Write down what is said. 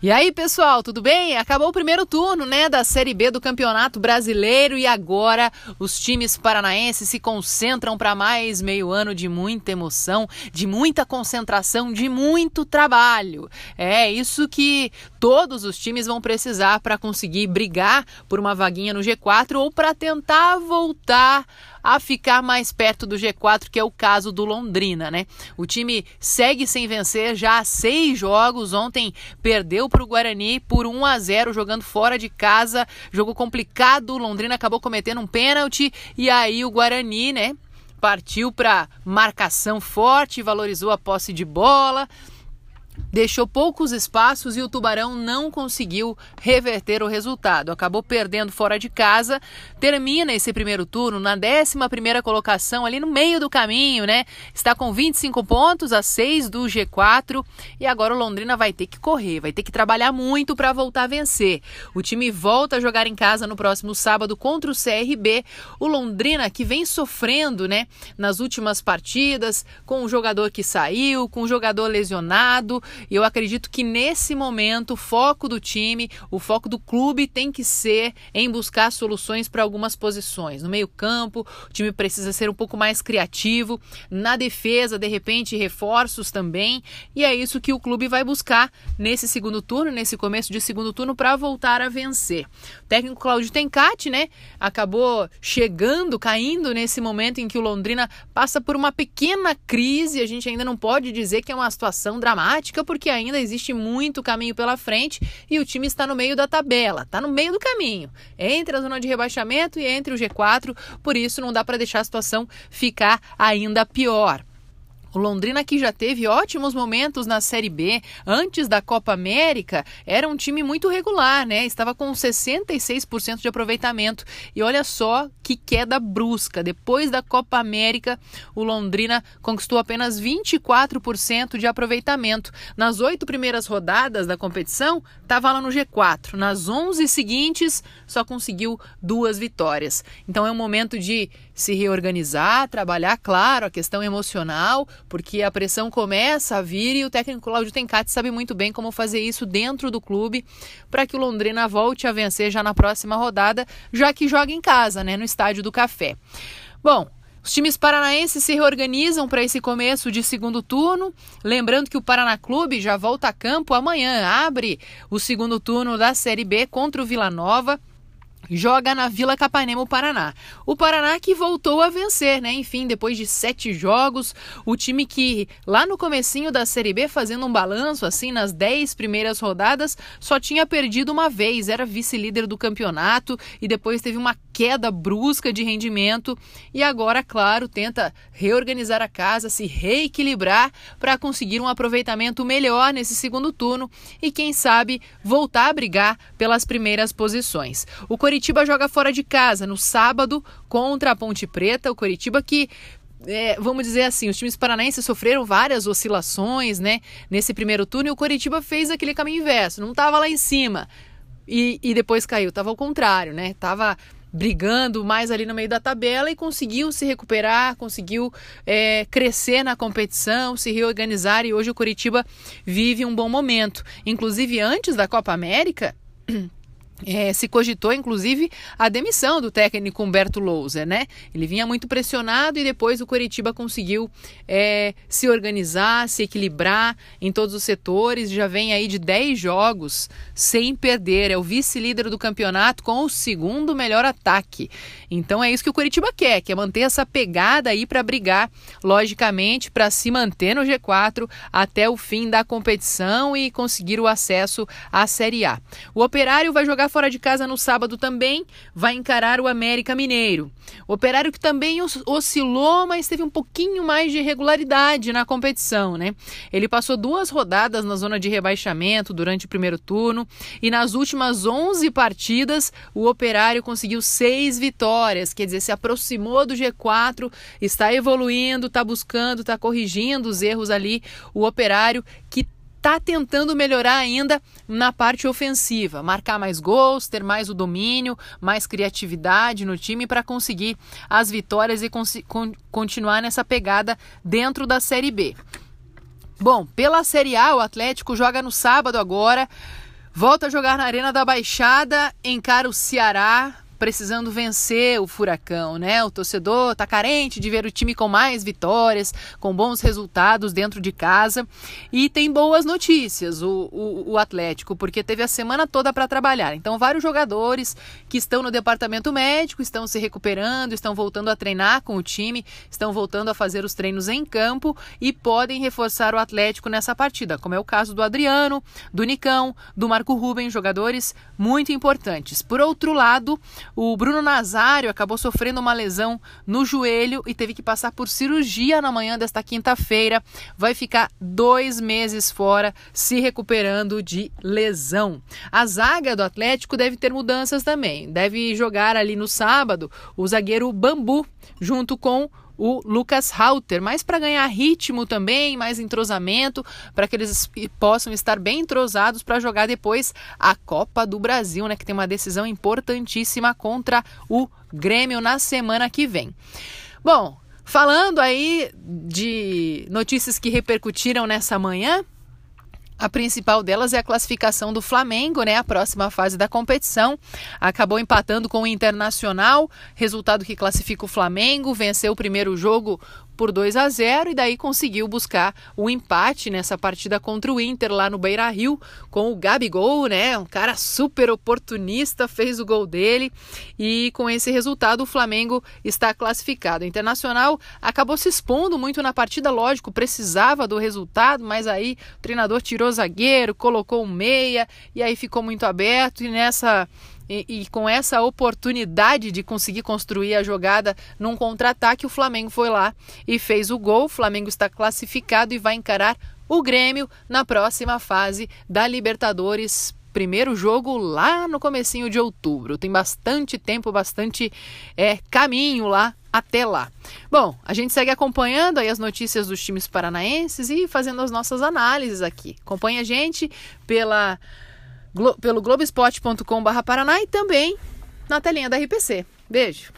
E aí, pessoal, tudo bem? Acabou o primeiro turno, né, da Série B do Campeonato Brasileiro e agora os times paranaenses se concentram para mais meio ano de muita emoção, de muita concentração, de muito trabalho. É isso que todos os times vão precisar para conseguir brigar por uma vaguinha no G4 ou para tentar voltar a ficar mais perto do G4, que é o caso do Londrina, né? O time segue sem vencer já há seis jogos. Ontem perdeu para o Guarani por 1 a 0 jogando fora de casa. Jogo complicado. O Londrina acabou cometendo um pênalti e aí o Guarani, né? Partiu para marcação forte, valorizou a posse de bola deixou poucos espaços e o Tubarão não conseguiu reverter o resultado. Acabou perdendo fora de casa, termina esse primeiro turno na 11 colocação, ali no meio do caminho, né? Está com 25 pontos, a 6 do G4, e agora o Londrina vai ter que correr, vai ter que trabalhar muito para voltar a vencer. O time volta a jogar em casa no próximo sábado contra o CRB. O Londrina que vem sofrendo, né, nas últimas partidas, com o jogador que saiu, com o jogador lesionado, e eu acredito que nesse momento o foco do time, o foco do clube tem que ser em buscar soluções para algumas posições. No meio-campo, o time precisa ser um pouco mais criativo, na defesa, de repente, reforços também. E é isso que o clube vai buscar nesse segundo turno, nesse começo de segundo turno, para voltar a vencer. O técnico Cláudio Tencati, né, acabou chegando, caindo nesse momento em que o Londrina passa por uma pequena crise. A gente ainda não pode dizer que é uma situação dramática porque ainda existe muito caminho pela frente e o time está no meio da tabela, está no meio do caminho, entre a zona de rebaixamento e entre o G4, por isso não dá para deixar a situação ficar ainda pior. O Londrina, que já teve ótimos momentos na Série B antes da Copa América, era um time muito regular, né? Estava com 66% de aproveitamento. E olha só que queda brusca. Depois da Copa América, o Londrina conquistou apenas 24% de aproveitamento. Nas oito primeiras rodadas da competição, estava lá no G4. Nas 11 seguintes, só conseguiu duas vitórias. Então é um momento de se reorganizar, trabalhar, claro, a questão emocional porque a pressão começa a vir e o técnico Claudio Tencati sabe muito bem como fazer isso dentro do clube para que o Londrina volte a vencer já na próxima rodada, já que joga em casa, né, no Estádio do Café. Bom, os times paranaenses se reorganizam para esse começo de segundo turno. Lembrando que o Paraná Clube já volta a campo amanhã, abre o segundo turno da Série B contra o Vila Nova joga na Vila Capanema, o Paraná. O Paraná que voltou a vencer, né? Enfim, depois de sete jogos, o time que lá no comecinho da Série B, fazendo um balanço assim nas dez primeiras rodadas, só tinha perdido uma vez, era vice-líder do campeonato e depois teve uma queda brusca de rendimento e agora, claro, tenta reorganizar a casa, se reequilibrar para conseguir um aproveitamento melhor nesse segundo turno e quem sabe voltar a brigar pelas primeiras posições. O Coritiba joga fora de casa no sábado contra a Ponte Preta. O Coritiba que é, vamos dizer assim, os times paranaenses sofreram várias oscilações, né, nesse primeiro turno e o Coritiba fez aquele caminho inverso, não estava lá em cima e, e depois caiu, estava ao contrário, né, estava brigando mais ali no meio da tabela e conseguiu se recuperar, conseguiu é, crescer na competição, se reorganizar e hoje o Coritiba vive um bom momento. Inclusive antes da Copa América É, se cogitou, inclusive, a demissão do técnico Humberto Louser, né? Ele vinha muito pressionado e depois o Coritiba conseguiu é, se organizar, se equilibrar em todos os setores. Já vem aí de 10 jogos sem perder. É o vice-líder do campeonato com o segundo melhor ataque. Então é isso que o Coritiba quer, quer manter essa pegada aí para brigar, logicamente, para se manter no G4 até o fim da competição e conseguir o acesso à Série A. O Operário vai jogar fora de casa no sábado também, vai encarar o América Mineiro. O Operário que também oscilou, mas teve um pouquinho mais de regularidade na competição, né? Ele passou duas rodadas na zona de rebaixamento durante o primeiro turno e nas últimas 11 partidas o Operário conseguiu seis vitórias, quer dizer, se aproximou do G4, está evoluindo, está buscando, está corrigindo os erros ali. O Operário que está tentando melhorar ainda na parte ofensiva, marcar mais gols, ter mais o domínio, mais criatividade no time para conseguir as vitórias e con continuar nessa pegada dentro da Série B. Bom, pela Série A, o Atlético joga no sábado agora. Volta a jogar na Arena da Baixada, encara o Ceará precisando vencer o Furacão, né? O torcedor tá carente de ver o time com mais vitórias, com bons resultados dentro de casa. E tem boas notícias o, o, o Atlético, porque teve a semana toda para trabalhar. Então, vários jogadores que estão no departamento médico estão se recuperando, estão voltando a treinar com o time, estão voltando a fazer os treinos em campo e podem reforçar o Atlético nessa partida, como é o caso do Adriano, do Nicão, do Marco Ruben, jogadores muito importantes. Por outro lado, o Bruno Nazário acabou sofrendo uma lesão no joelho e teve que passar por cirurgia na manhã desta quinta-feira. Vai ficar dois meses fora, se recuperando de lesão. A zaga do Atlético deve ter mudanças também. Deve jogar ali no sábado o zagueiro Bambu, junto com o Lucas Halter, mas para ganhar ritmo também, mais entrosamento, para que eles possam estar bem entrosados para jogar depois a Copa do Brasil, né, que tem uma decisão importantíssima contra o Grêmio na semana que vem. Bom, falando aí de notícias que repercutiram nessa manhã, a principal delas é a classificação do Flamengo, né? A próxima fase da competição. Acabou empatando com o Internacional, resultado que classifica o Flamengo, venceu o primeiro jogo por 2 a 0 e daí conseguiu buscar o empate nessa partida contra o Inter lá no Beira Rio com o Gabigol, né? Um cara super oportunista, fez o gol dele e com esse resultado o Flamengo está classificado. O Internacional acabou se expondo muito na partida, lógico, precisava do resultado, mas aí o treinador tirou zagueiro, colocou um meia e aí ficou muito aberto e nessa e, e, com essa oportunidade de conseguir construir a jogada num contra-ataque, o Flamengo foi lá e fez o gol. O Flamengo está classificado e vai encarar o Grêmio na próxima fase da Libertadores. Primeiro jogo lá no comecinho de outubro. Tem bastante tempo, bastante é, caminho lá até lá. Bom, a gente segue acompanhando aí as notícias dos times paranaenses e fazendo as nossas análises aqui. Acompanhe a gente pela pelo globespot.com.br Paraná e também na telinha da RPC. Beijo!